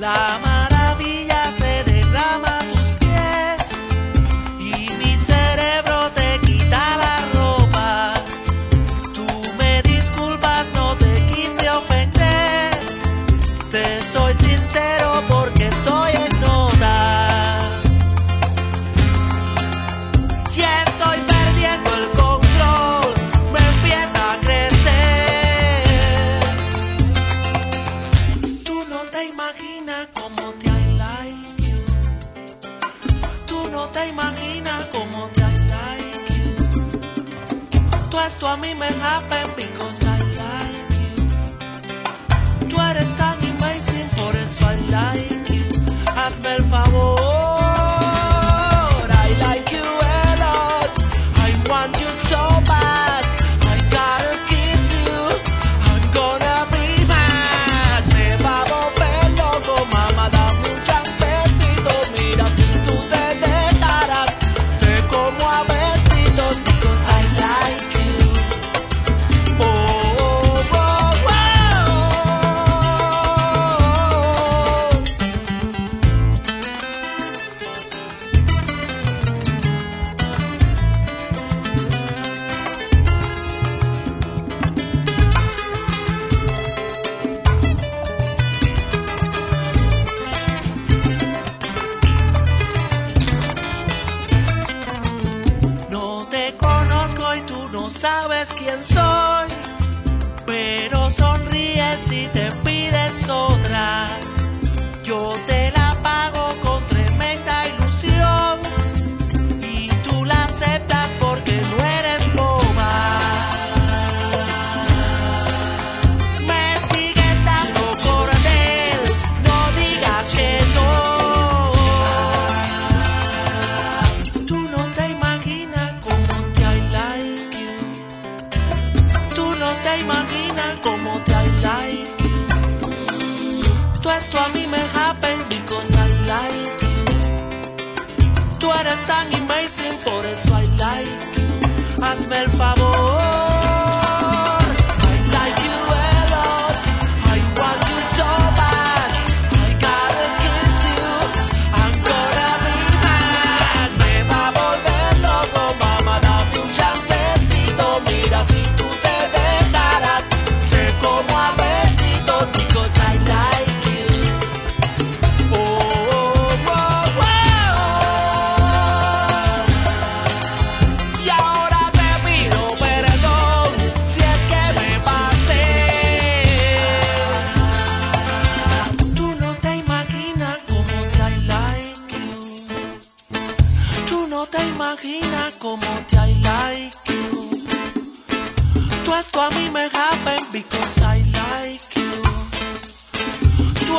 la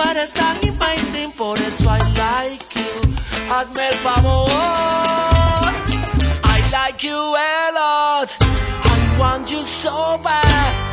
tú eres tan amazing, por eso I like you. Hazme el favor. I like you a lot. I want you so bad.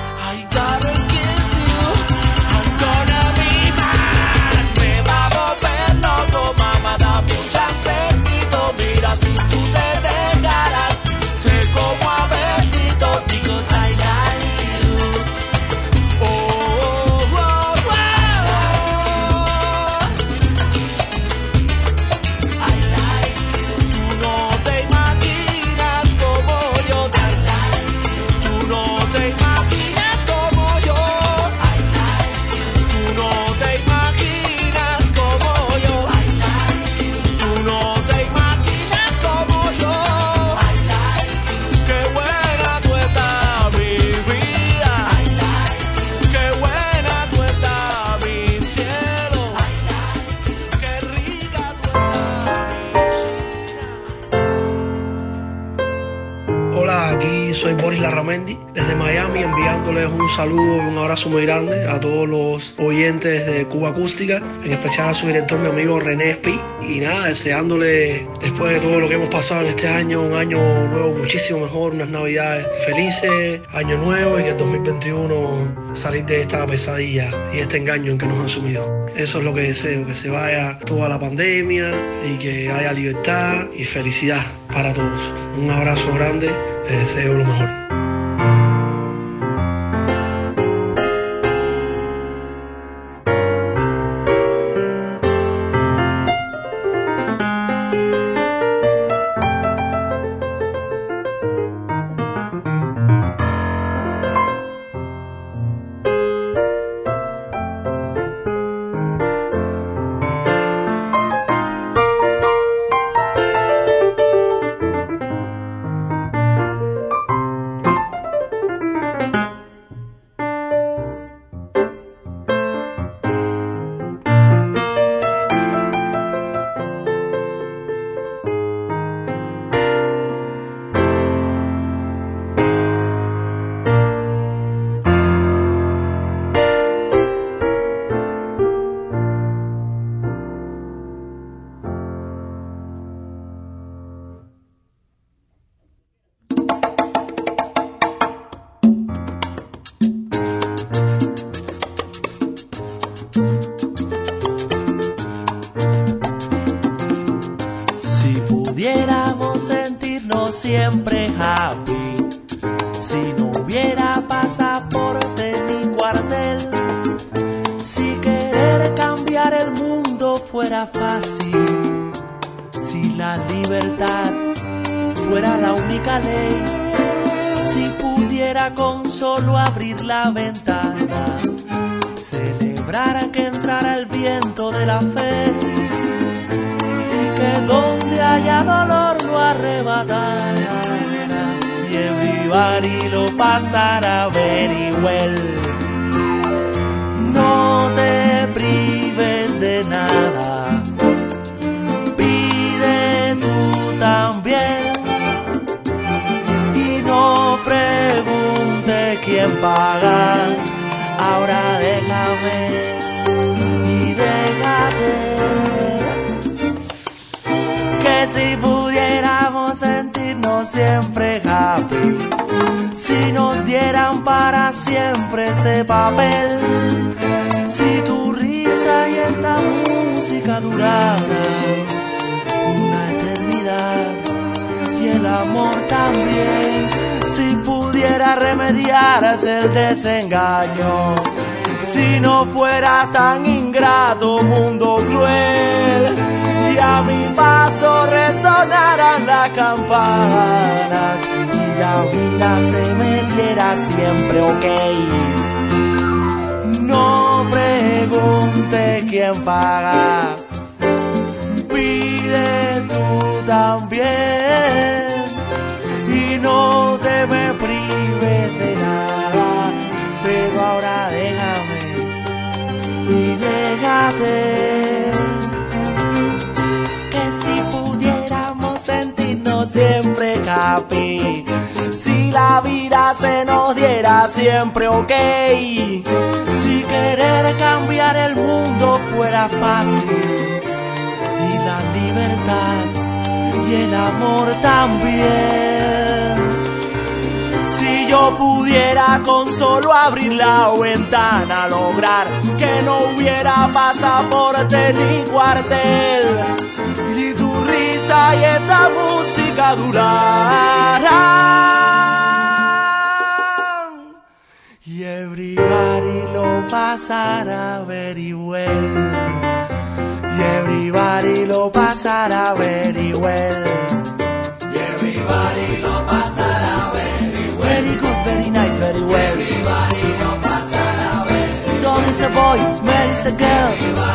Saludo y un abrazo muy grande a todos los oyentes de Cuba Acústica, en especial a su director, mi amigo René Espi. Y nada, deseándole después de todo lo que hemos pasado en este año, un año nuevo muchísimo mejor, unas navidades felices, año nuevo y que el 2021 salir de esta pesadilla y este engaño en que nos han sumido. Eso es lo que deseo, que se vaya toda la pandemia y que haya libertad y felicidad para todos. Un abrazo grande, les deseo lo mejor. Siempre happy, si nos dieran para siempre ese papel, si tu risa y esta música durara una eternidad y el amor también, si pudiera remediarse el desengaño. Si no fuera tan ingrato, mundo cruel, y a mi paso resonaran las campanas y la vida se me diera siempre ok. No pregunte quién paga, pide tú también y no te me prives de nada, pero ahora déjame y déjate siempre happy, si la vida se nos diera siempre ok, si querer cambiar el mundo fuera fácil. Y la libertad y el amor también. Si yo pudiera con solo abrir la ventana lograr que no hubiera pasaporte ni cuartel y esta música duraran y everybody lo pasara very well y everybody lo pasara very well y everybody lo pasara very well very good very nice very well. Everybody lo pasara very Don is a boy Mary is a girl everybody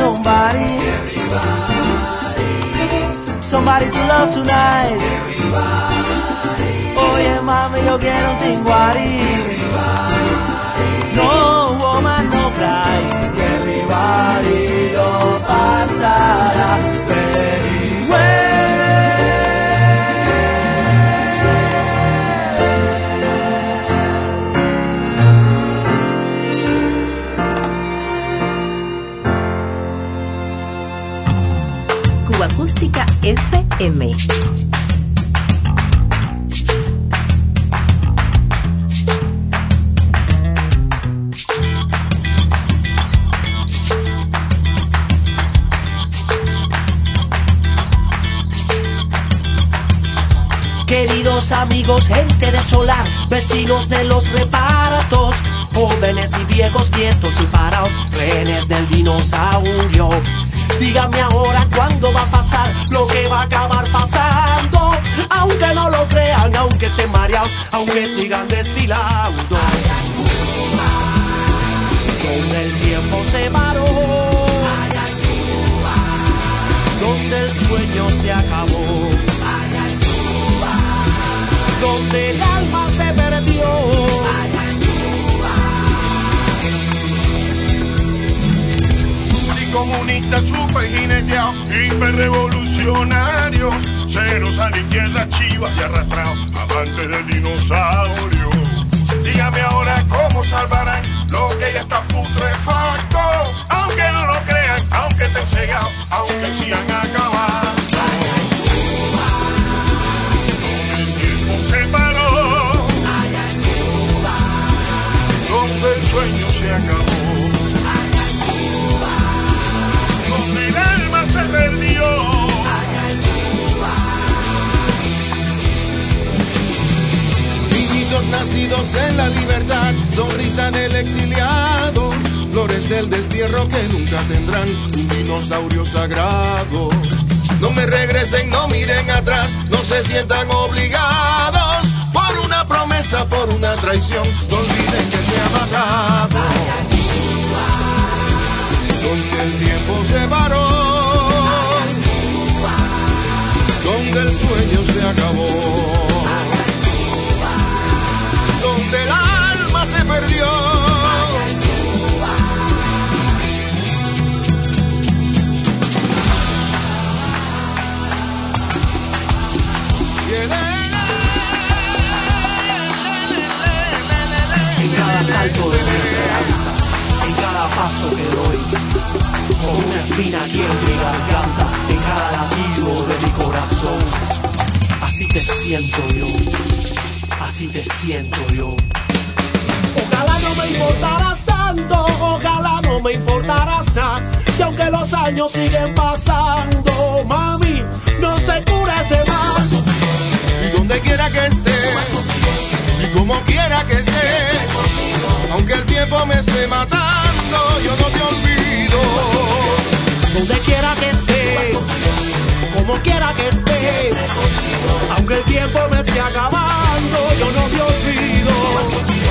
need to find somebody somebody to love tonight. Oye mami, yo quiero un tinguari. No, woman, no. trae y everybody lo pasará. FM. Queridos amigos, gente de solar, vecinos de los reparatos, jóvenes y viejos quietos y parados, rehenes del dinosaurio. Dígame ahora cuándo va a pasar lo que va a acabar pasando, aunque no lo crean, aunque estén mareados, aunque sigan desfilando. Con el tiempo se paró, donde el sueño se acabó donde el alma se perdió. Comunistas super jineteados, hiperrevolucionarios, ceros a la izquierda, chivas y arrastrados, amantes del dinosaurio. Dígame ahora cómo salvarán lo que ya está putrefacto, aunque no lo crean, aunque estén cegados, aunque sigan acabado. Nacidos en la libertad, sonrisa del exiliado, flores del destierro que nunca tendrán un dinosaurio sagrado. No me regresen, no miren atrás, no se sientan obligados por una promesa, por una traición, no olviden que se ha matado. Donde el tiempo se paró, donde el sueño se acabó, En cada salto de mi esperanza, en cada paso que doy, con una espina en mi garganta, en cada latido de mi corazón. Así te siento yo, así te siento yo. No me importaras tanto, ojalá no me importaras nada. Y aunque los años siguen pasando, mami, no se cura este mal. y donde quiera que esté, y como quiera que esté, aunque el tiempo me esté matando, yo no te olvido. donde quiera que esté, como quiera que esté, aunque el tiempo me esté acabando, yo no te olvido.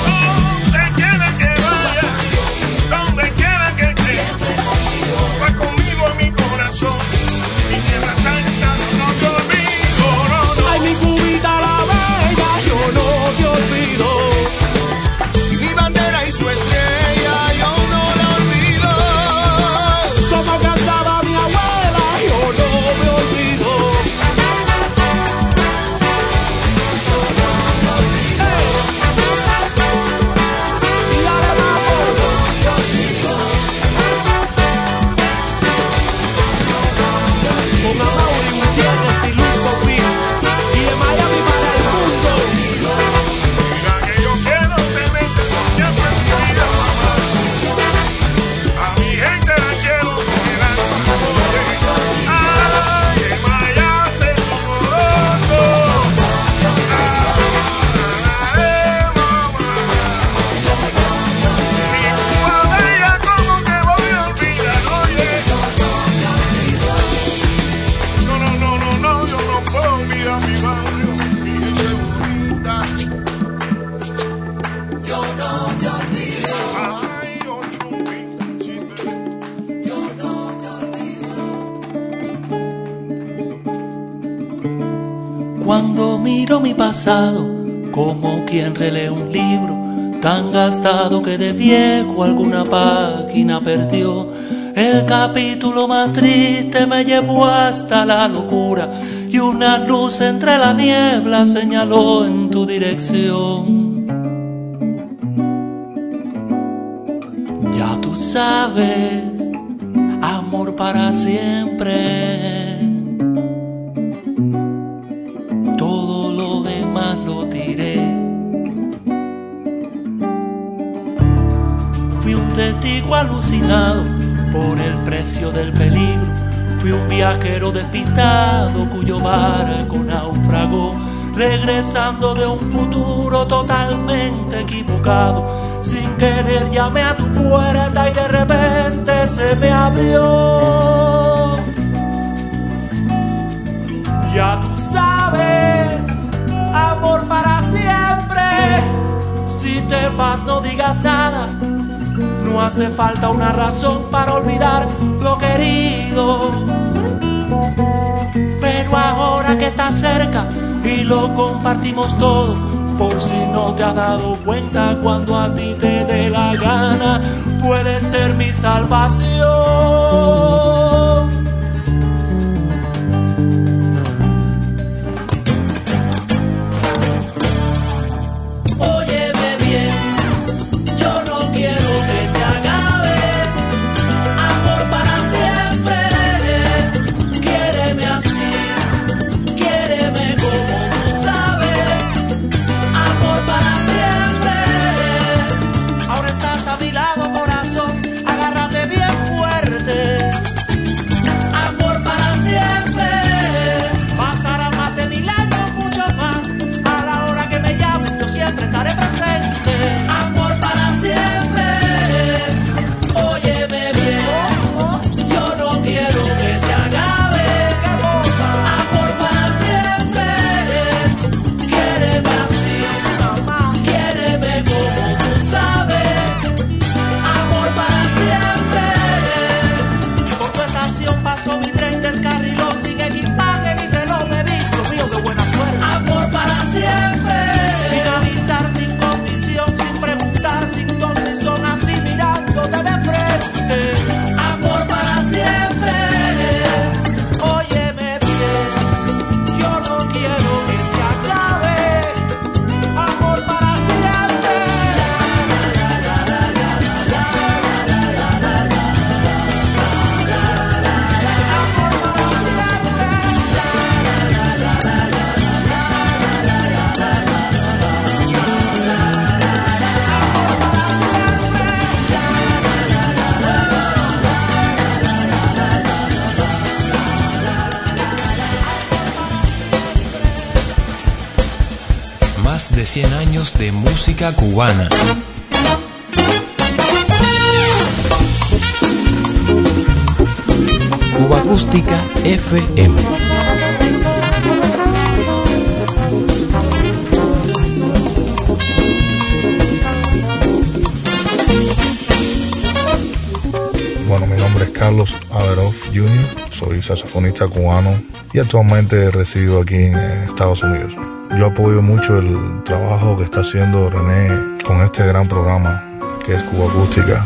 Como quien relee un libro, tan gastado que de viejo alguna página perdió. El capítulo más triste me llevó hasta la locura y una luz entre la niebla señaló en tu dirección. Ya tú sabes, amor para siempre. Alucinado por el precio del peligro Fui un viajero despistado cuyo barco naufragó, regresando de un futuro totalmente equivocado. Sin querer llamé a tu puerta y de repente se me abrió. Ya tú sabes, amor para siempre. Si te vas no digas nada no hace falta una razón para olvidar lo querido. Pero ahora que estás cerca y lo compartimos todo, por si no te has dado cuenta cuando a ti te dé la gana, puede ser mi salvación. Cubana. Cuba Acústica FM. Bueno, mi nombre es Carlos Averoff Jr., soy saxofonista cubano y actualmente resido aquí en Estados Unidos. Yo apoyo mucho el trabajo que está haciendo René con este gran programa que es Cuba Acústica.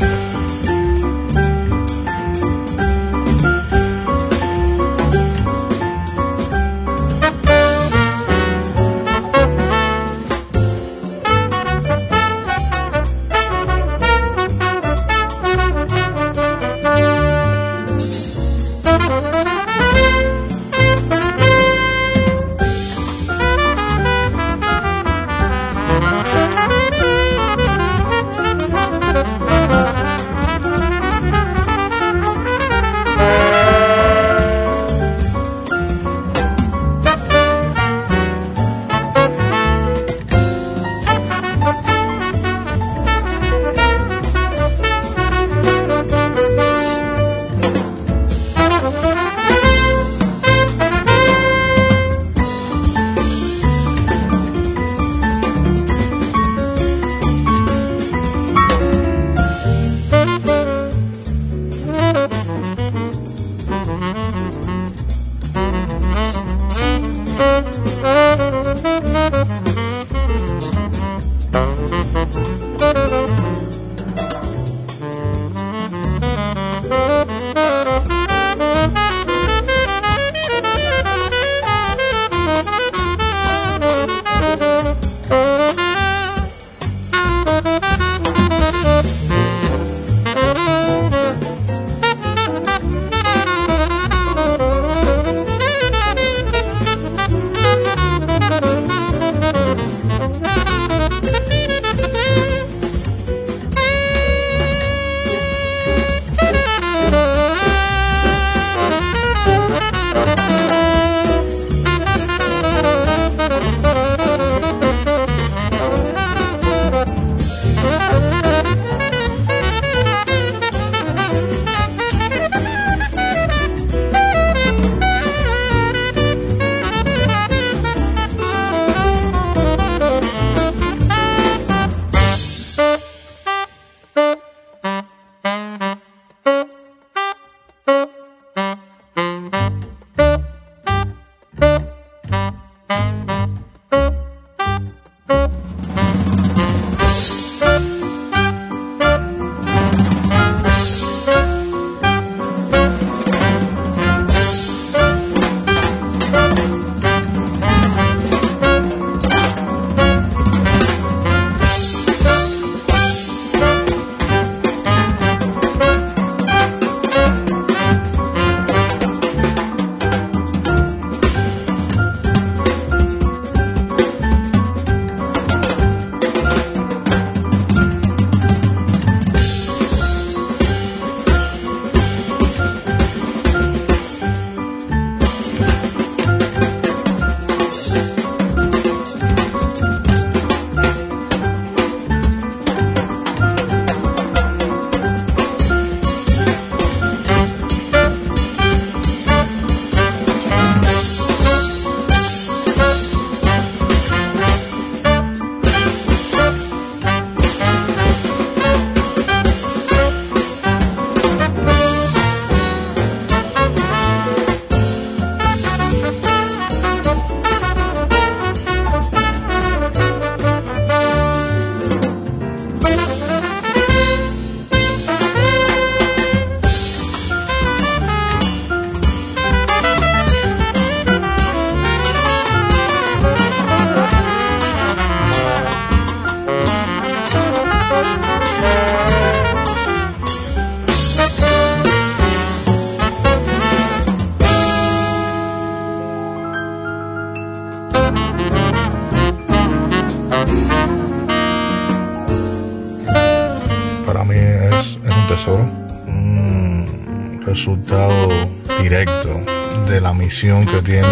De la misión que tiene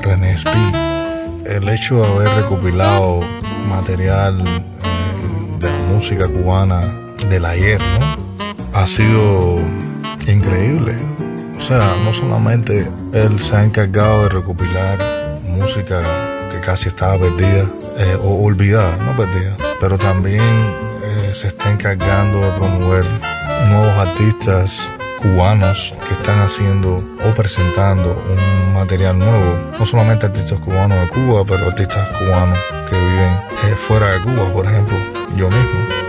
René Spee. El hecho de haber recopilado material eh, de la música cubana del ayer, ¿no? Ha sido increíble. O sea, no solamente él se ha encargado de recopilar música que casi estaba perdida eh, o olvidada, no perdida, pero también eh, se está encargando de promover nuevos artistas cubanos que están haciendo o presentando un material nuevo. No solamente artistas cubanos de Cuba, pero artistas cubanos que viven eh, fuera de Cuba, por ejemplo, yo mismo.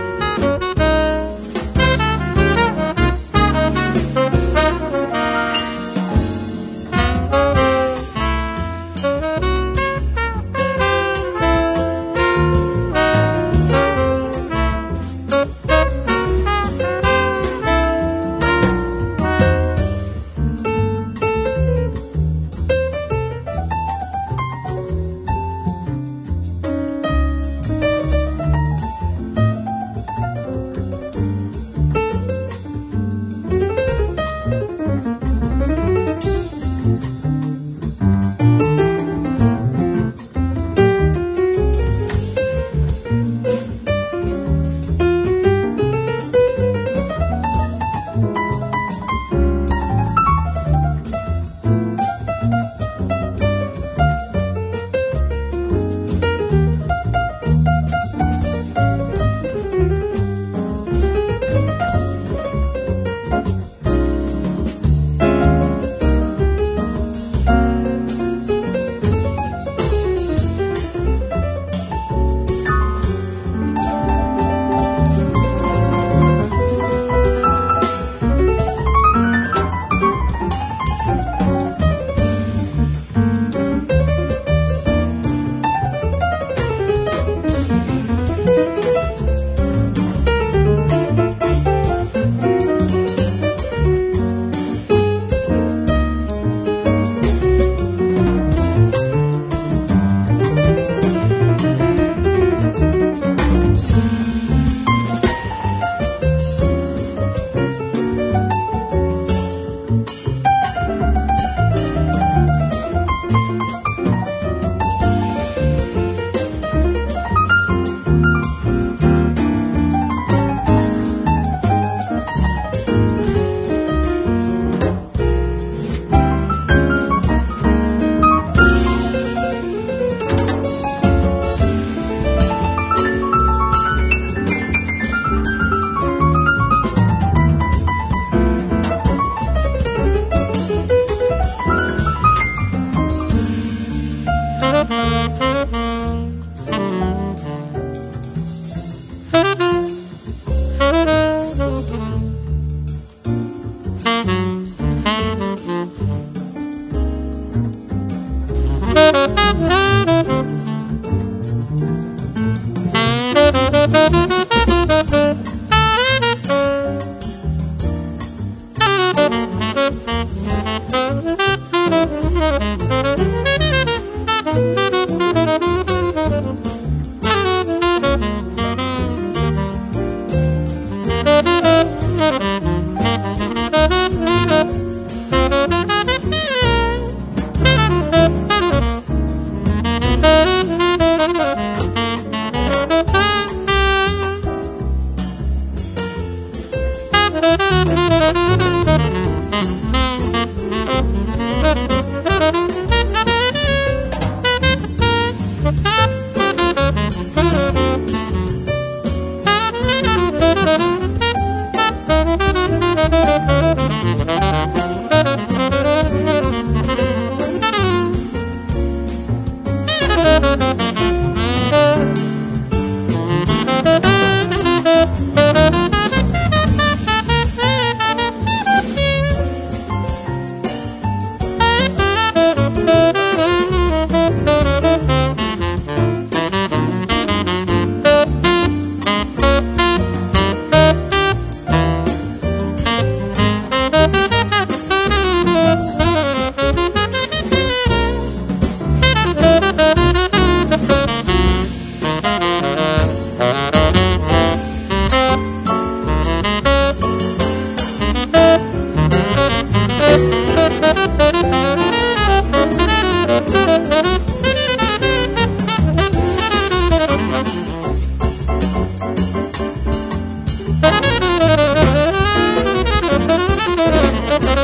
A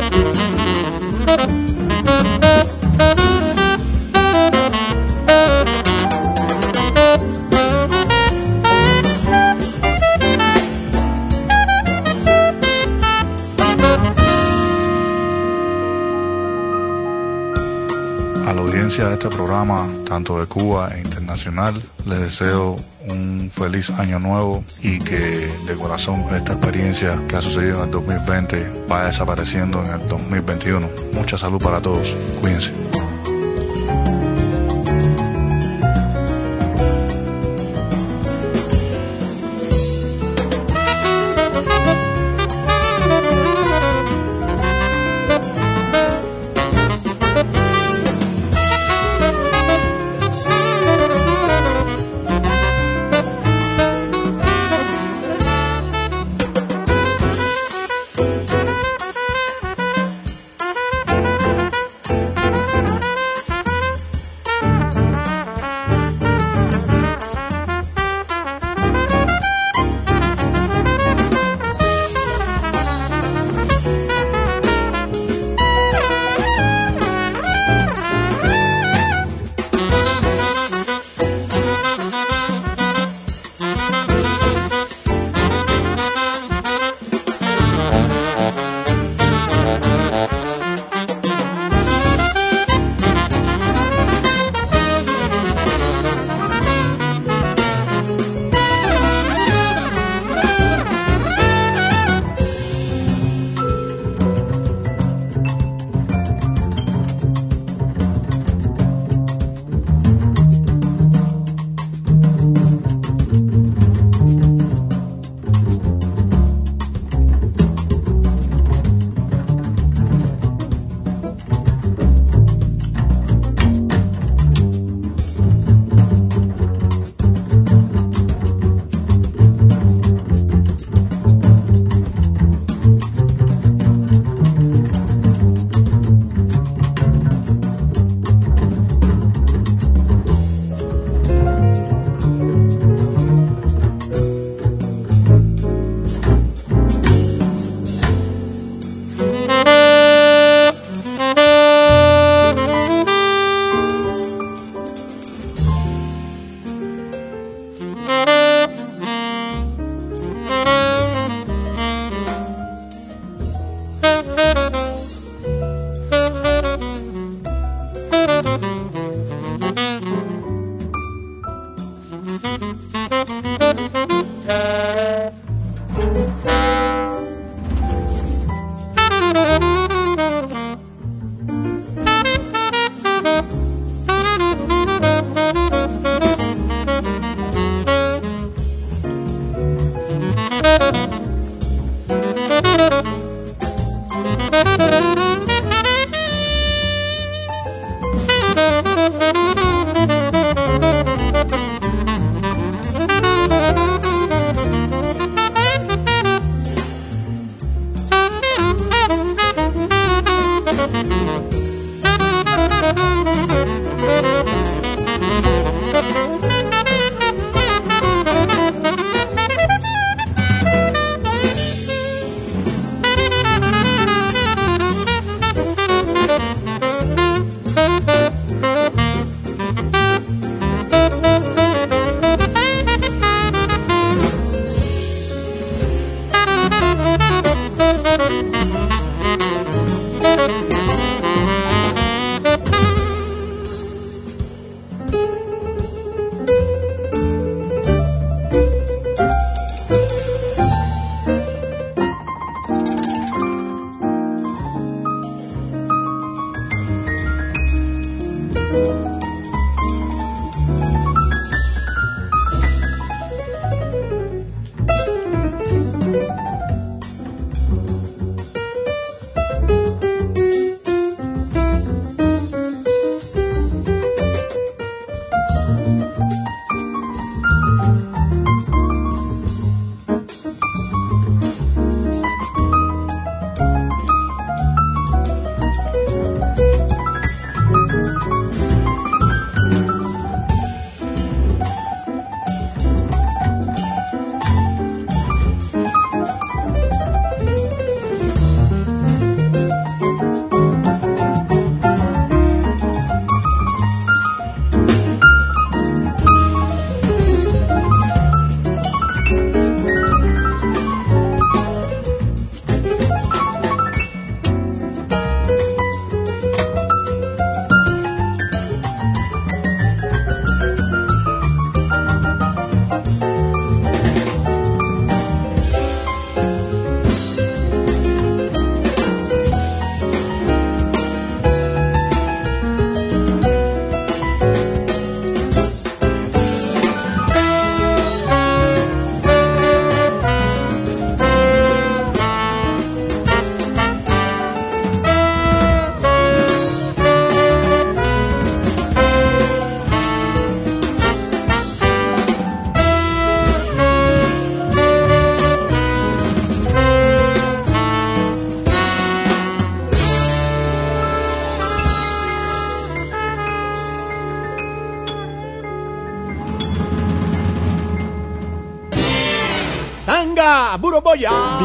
la audiencia de este programa, tanto de Cuba e internacional, les deseo un feliz año nuevo y que de corazón esta experiencia que ha sucedido en el 2020 vaya desapareciendo en el 2021. Mucha salud para todos. Cuídense.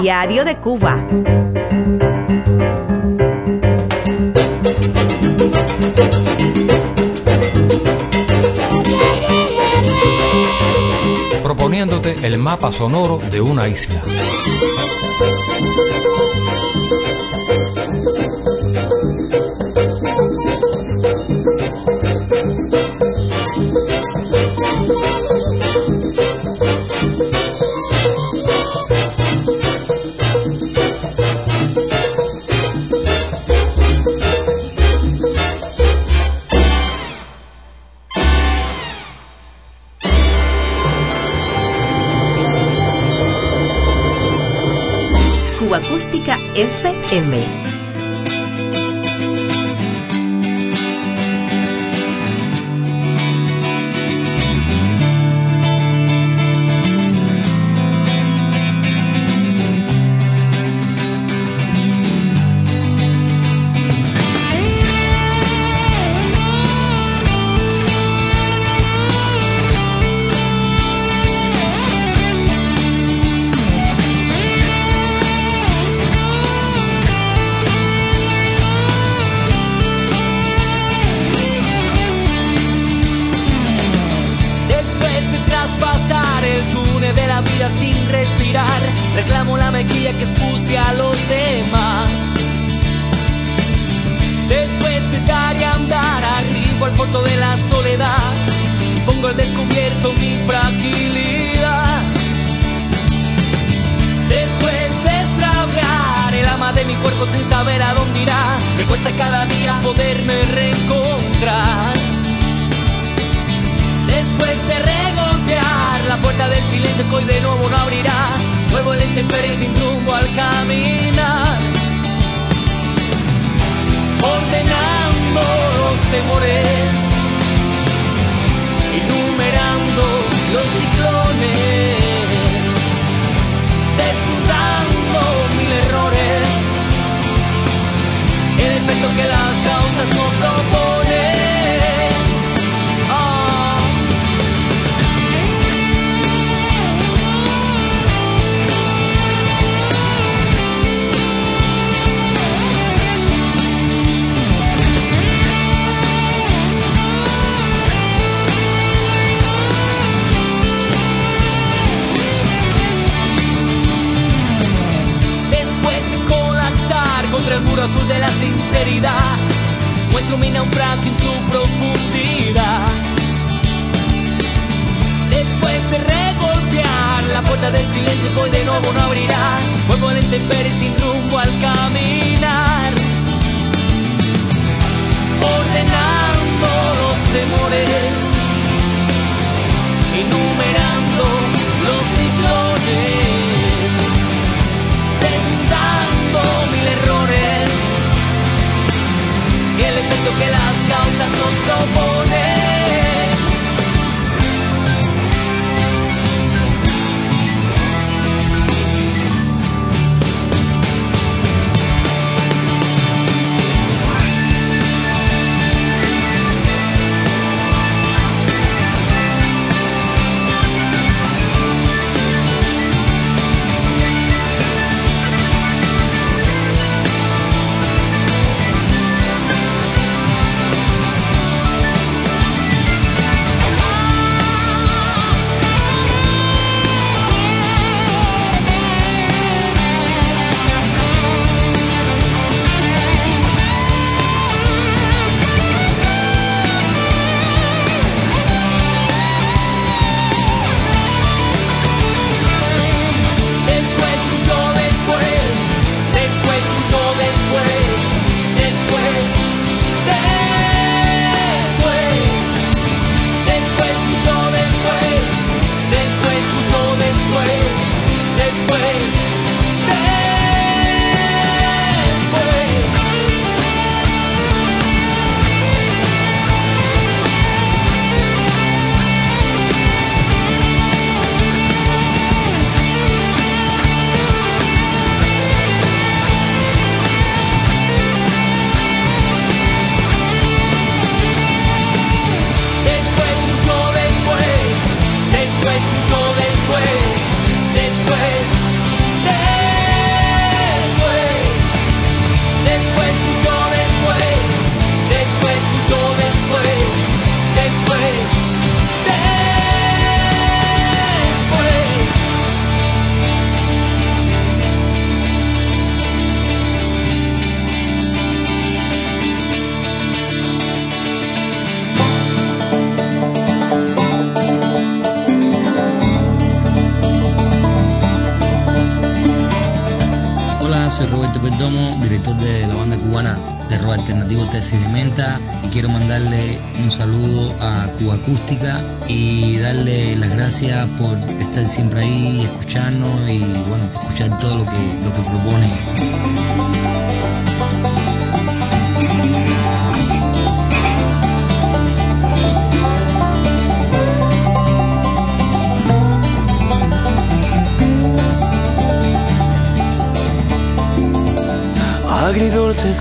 Diario de Cuba. Proponiéndote el mapa sonoro de una isla. Mejilla que expuse a los demás. Después de dar y andar arriba al puerto de la soledad, pongo al descubierto mi fragilidad. Después de extraviar el alma de mi cuerpo sin saber a dónde irá, me cuesta cada día poderme reencontrar. Después de regotear la puerta del silencio que hoy de nuevo no abrirá, vuelvo el intemperie sin rumbo al caminar. Ordenando los temores, enumerando los ciclones, desnudando mil errores, el efecto que las de la sinceridad, muestro mi naufragio en su profundidad. Después de regolpear la puerta del silencio hoy de nuevo no abrirá, vuelvo al intemperie sin rumbo al caminar. Ordenando los temores, enumerando Perdomo, director de la banda cubana de rock alternativo Tesis de Menta y quiero mandarle un saludo a Cuba Acústica y darle las gracias por estar siempre ahí, escucharnos y bueno, escuchar todo lo que, lo que propone.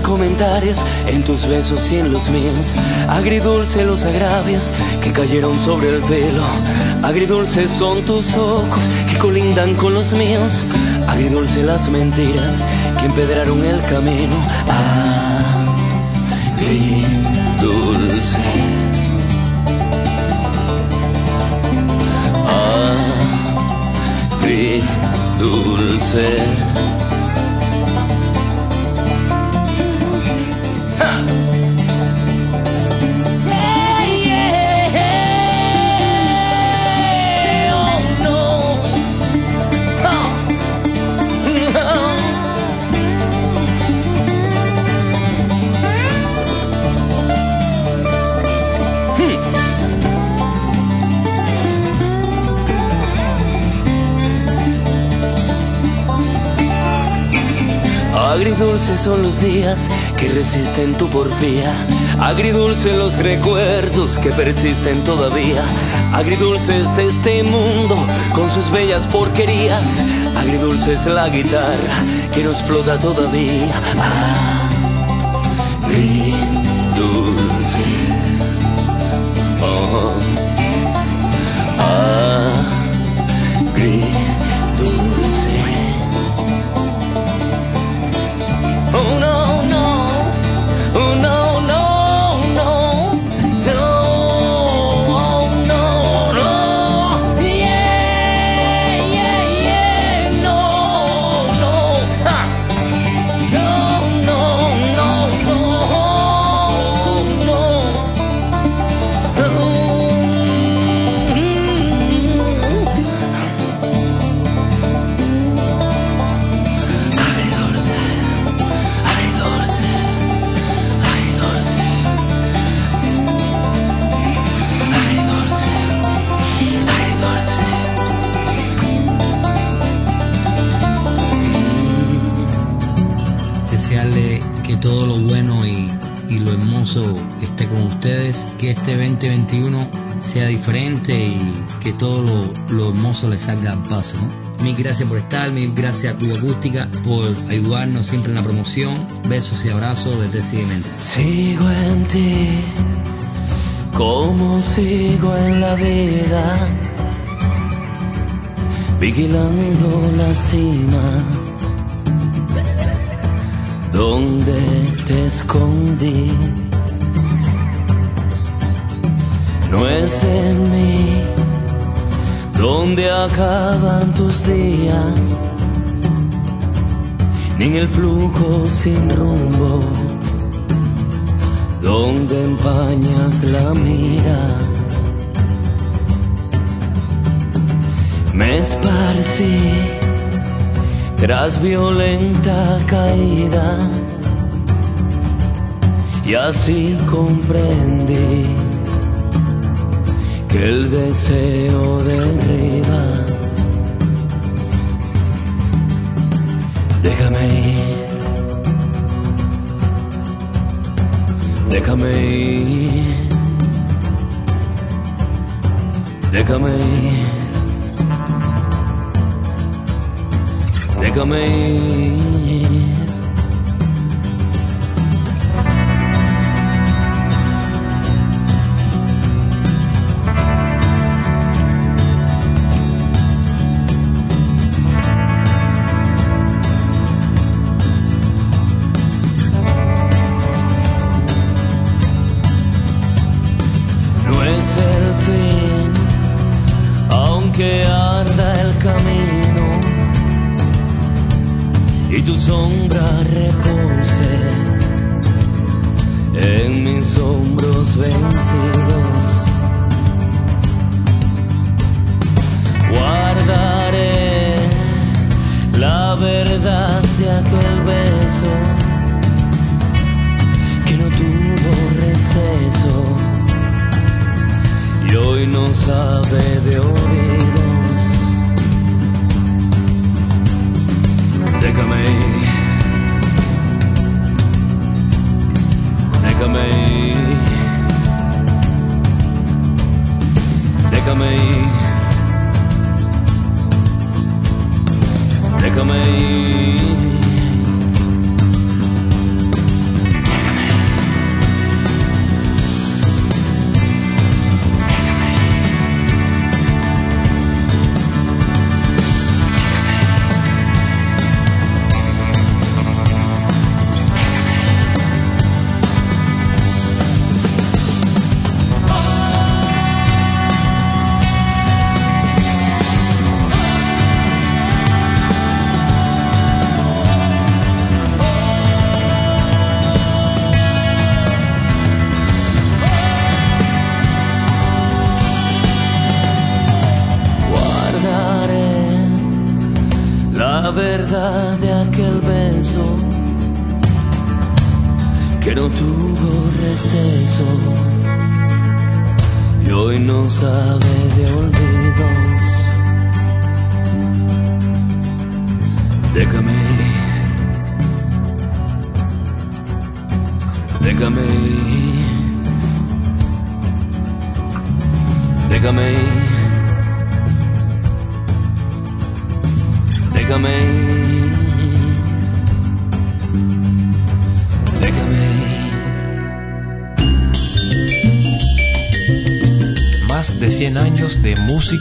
Comentarios en tus besos y en los míos. Agridulce los agravios que cayeron sobre el velo. Agridulces son tus ojos que colindan con los míos. Agridulce las mentiras que empedraron el camino. Agridulce. Agridulce. Agridulces son los días que resisten tu porfía. Agridulce los recuerdos que persisten todavía. Agridulce es este mundo con sus bellas porquerías. Agridulce es la guitarra que no explota todavía. Agridulce. Oh. Que este 2021 sea diferente y que todo lo, lo hermoso le salga al paso. Mil gracias por estar, mil gracias a Cuba Acústica por ayudarnos siempre en la promoción. Besos y abrazos desde Cidemente. Sigo en ti, como sigo en la vida, vigilando la cima, donde te escondí. En mí donde acaban tus días, ni en el flujo sin rumbo. Donde empañas la mira. Me esparcí tras violenta caída y así comprendí el deseo derriba. Déjame ir. Déjame ir. Déjame ir. Déjame ir. tu sombra repose en mis hombros vencidos. Guardaré la verdad de aquel beso que no tuvo receso y hoy no sabe de olvido.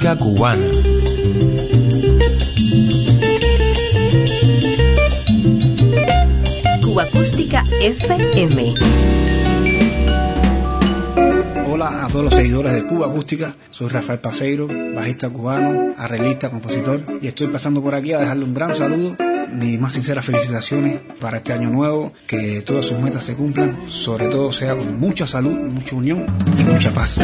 Música cubana. Cuba Acústica FM. Hola a todos los seguidores de Cuba Acústica, soy Rafael Paseiro, bajista cubano, arreglista, compositor, y estoy pasando por aquí a dejarle un gran saludo mis más sinceras felicitaciones para este año nuevo, que todas sus metas se cumplan, sobre todo sea con mucha salud, mucha unión y mucha paz.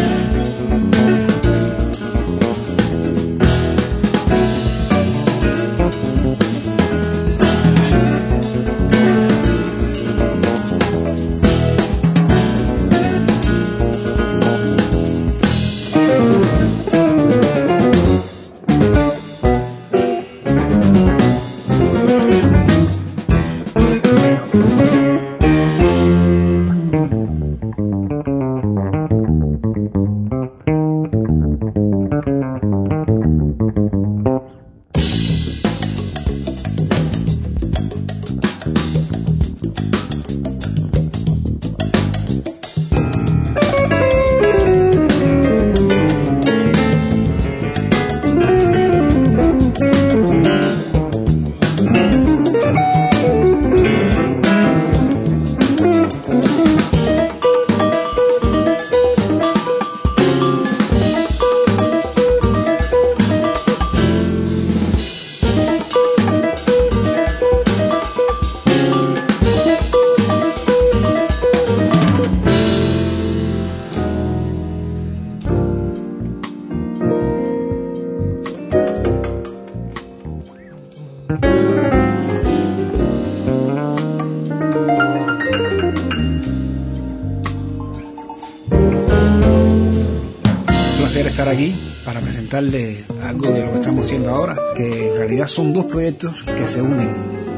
Son dos proyectos que se unen.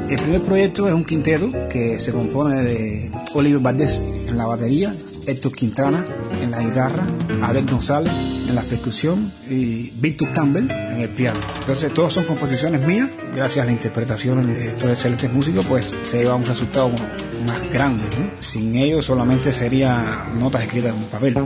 El primer proyecto es un quinteto que se compone de Oliver Valdés en la batería, Héctor Quintana en la guitarra, Abel González en la percusión y Víctor Campbell en el piano. Entonces todos son composiciones mías, gracias a la interpretación de estos excelentes músicos, pues se lleva un resultado más grande. Sin ellos solamente sería notas escritas en un papel.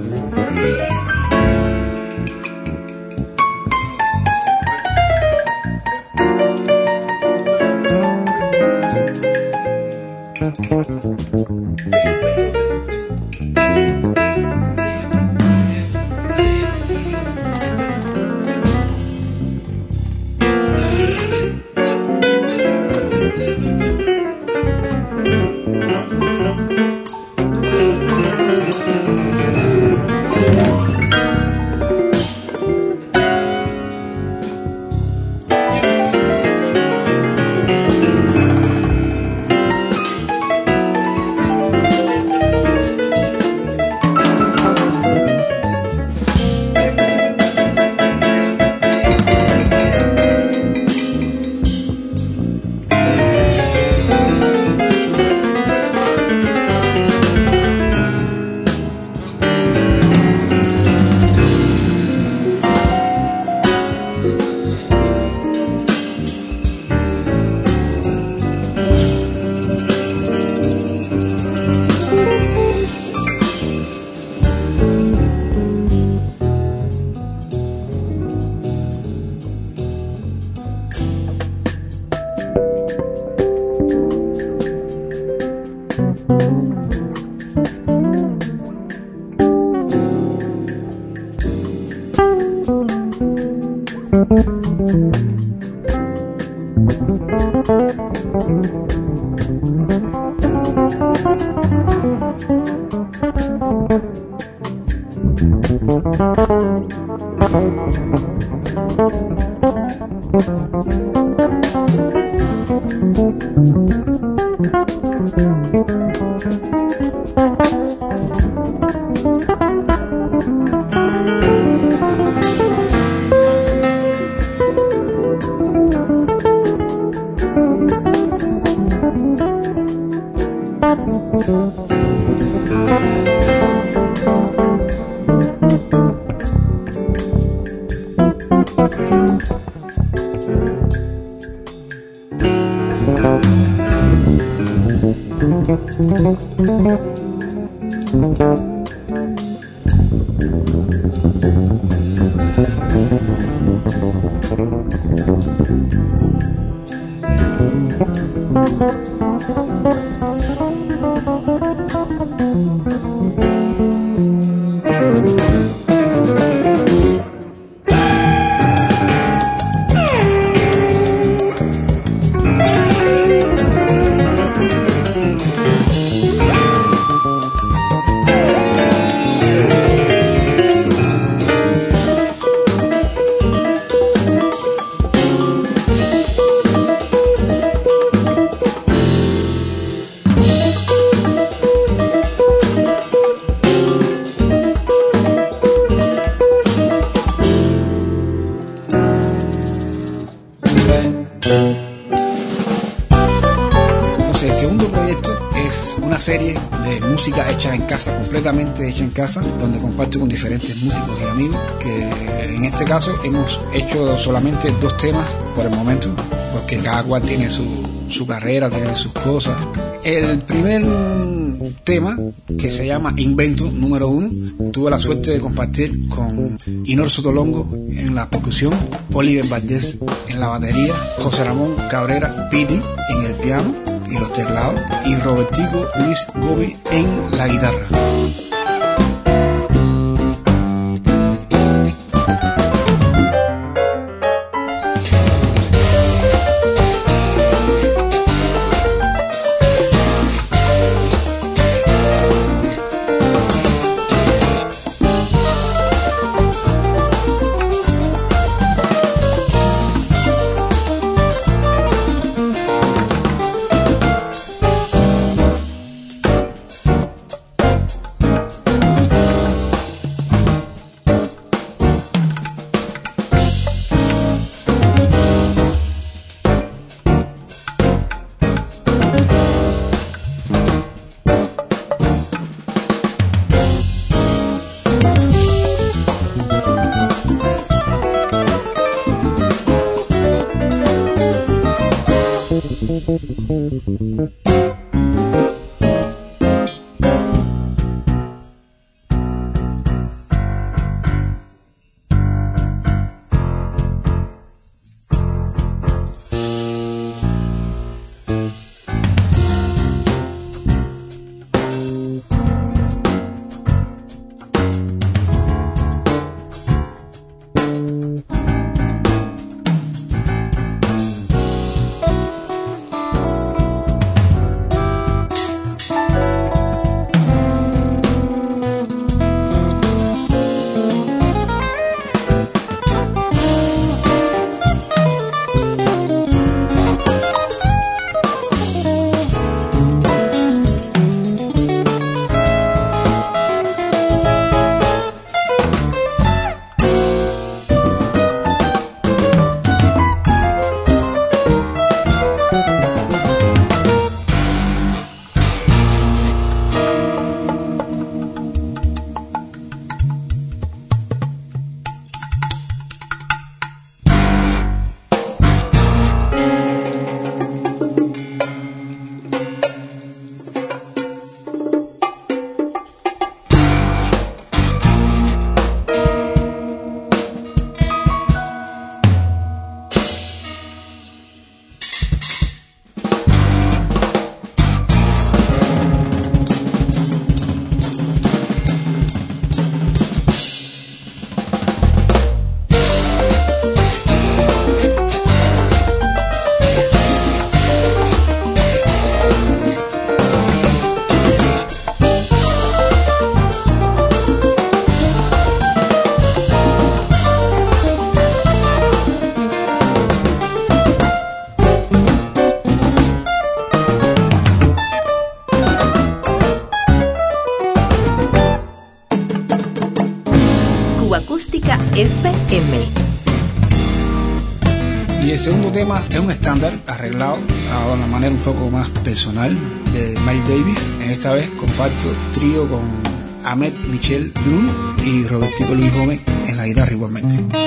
Thank es una serie de música hecha en casa, completamente hecha en casa, donde comparto con diferentes músicos y amigos, que en este caso hemos hecho solamente dos temas por el momento, porque cada cual tiene su, su carrera, tiene sus cosas. El primer tema, que se llama Invento número uno, tuve la suerte de compartir con Inor Sotolongo en la percusión, Oliver Valdés en la batería, José Ramón Cabrera Piti en el piano y los teclados y Robertico Luis Gobi en la guitarra. Es un estándar arreglado de una manera un poco más personal de Mike Davis. En esta vez comparto trío con Ahmed Michel Drum y Robertico Luis Gómez en la guitarra igualmente.